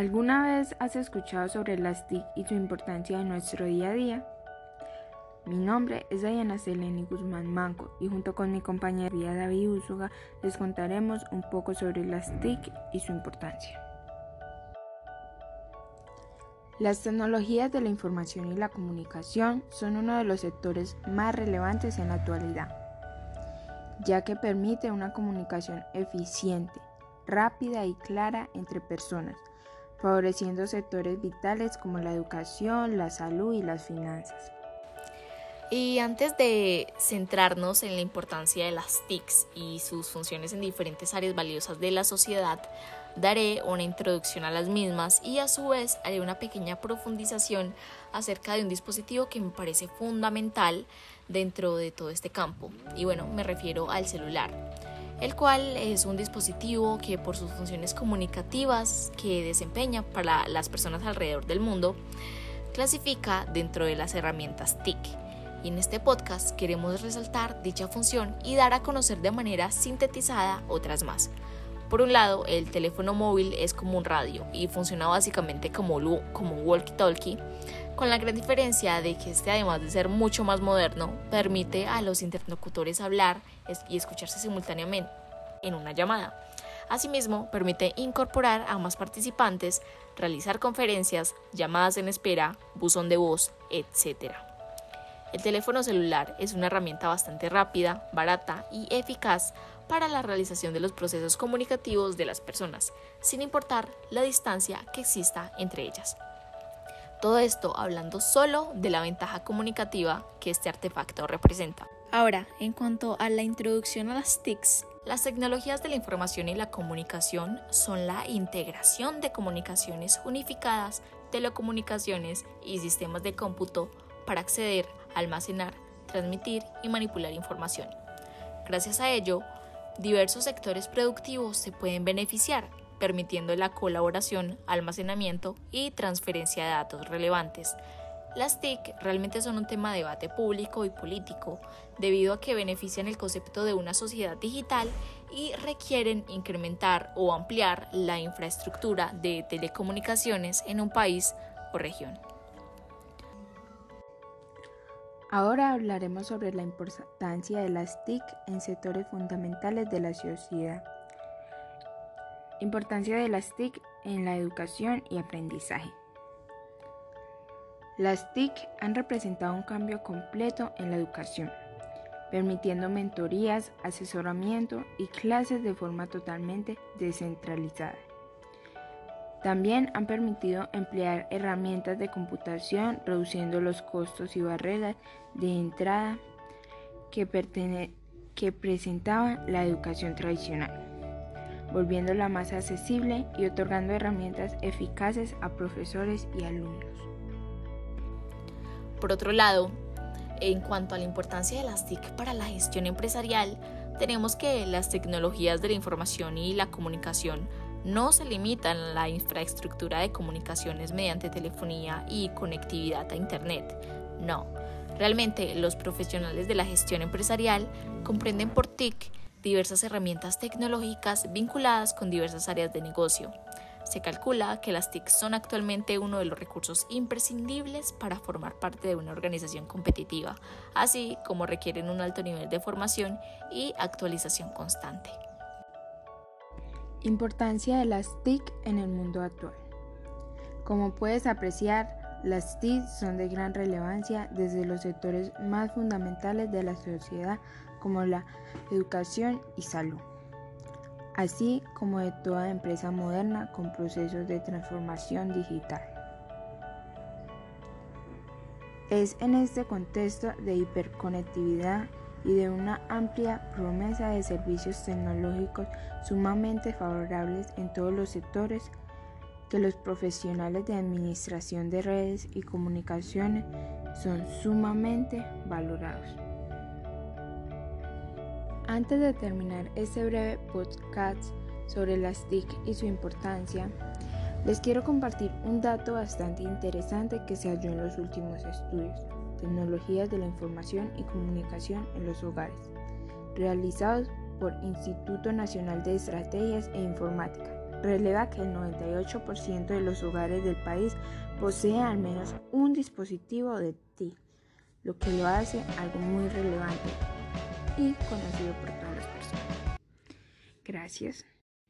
¿Alguna vez has escuchado sobre las TIC y su importancia en nuestro día a día? Mi nombre es Diana Seleni Guzmán Manco y junto con mi compañera David Úsuga les contaremos un poco sobre las TIC y su importancia. Las tecnologías de la información y la comunicación son uno de los sectores más relevantes en la actualidad, ya que permite una comunicación eficiente, rápida y clara entre personas, favoreciendo sectores vitales como la educación, la salud y las finanzas. Y antes de centrarnos en la importancia de las TICs y sus funciones en diferentes áreas valiosas de la sociedad, daré una introducción a las mismas y a su vez haré una pequeña profundización acerca de un dispositivo que me parece fundamental dentro de todo este campo. Y bueno, me refiero al celular, el cual es un dispositivo que por sus funciones comunicativas que desempeña para las personas alrededor del mundo, clasifica dentro de las herramientas TIC. Y en este podcast queremos resaltar dicha función y dar a conocer de manera sintetizada otras más. Por un lado, el teléfono móvil es como un radio y funciona básicamente como, un walkie-talkie, con la gran diferencia de que este, además de ser mucho más moderno, permite a los interlocutores hablar y escucharse simultáneamente en una llamada. Asimismo, permite incorporar a más participantes, realizar conferencias, llamadas en espera, buzón de voz, etc. El teléfono celular es una herramienta bastante rápida, barata y eficaz para la realización de los procesos comunicativos de las personas, sin importar la distancia que exista entre ellas. Todo esto hablando solo de la ventaja comunicativa que este artefacto representa. Ahora, en cuanto a la introducción a las TICs, las tecnologías de la información y la comunicación son la integración de comunicaciones unificadas, telecomunicaciones y sistemas de cómputo para acceder, almacenar, transmitir y manipular información. Gracias a ello, diversos sectores productivos se pueden beneficiar, permitiendo la colaboración, almacenamiento y transferencia de datos relevantes. Las TIC realmente son un tema de debate público y político, debido a que benefician el concepto de una sociedad digital y requieren incrementar o ampliar la infraestructura de telecomunicaciones en un país o región. Ahora hablaremos sobre la importancia de las TIC en sectores fundamentales de la sociedad. Importancia de las TIC en la educación y aprendizaje. Las TIC han representado un cambio completo en la educación, permitiendo mentorías, asesoramiento y clases de forma totalmente descentralizada. También han permitido emplear herramientas de computación, reduciendo los costos y barreras de entrada que, que presentaba la educación tradicional, volviéndola más accesible y otorgando herramientas eficaces a profesores y alumnos. Por otro lado, en cuanto a la importancia de las TIC para la gestión empresarial, tenemos que las tecnologías de la información y la comunicación no se limitan la infraestructura de comunicaciones mediante telefonía y conectividad a Internet. No, realmente los profesionales de la gestión empresarial comprenden por TIC diversas herramientas tecnológicas vinculadas con diversas áreas de negocio. Se calcula que las TIC son actualmente uno de los recursos imprescindibles para formar parte de una organización competitiva, así como requieren un alto nivel de formación y actualización constante. Importancia de las TIC en el mundo actual. Como puedes apreciar, las TIC son de gran relevancia desde los sectores más fundamentales de la sociedad como la educación y salud, así como de toda empresa moderna con procesos de transformación digital. Es en este contexto de hiperconectividad y de una amplia promesa de servicios tecnológicos sumamente favorables en todos los sectores que los profesionales de administración de redes y comunicaciones son sumamente valorados. Antes de terminar este breve podcast sobre las TIC y su importancia, les quiero compartir un dato bastante interesante que se halló en los últimos estudios tecnologías de la información y comunicación en los hogares, realizados por Instituto Nacional de Estrategias e Informática, releva que el 98% de los hogares del país posee al menos un dispositivo de TIC, lo que lo hace algo muy relevante y conocido por todas las personas. Gracias.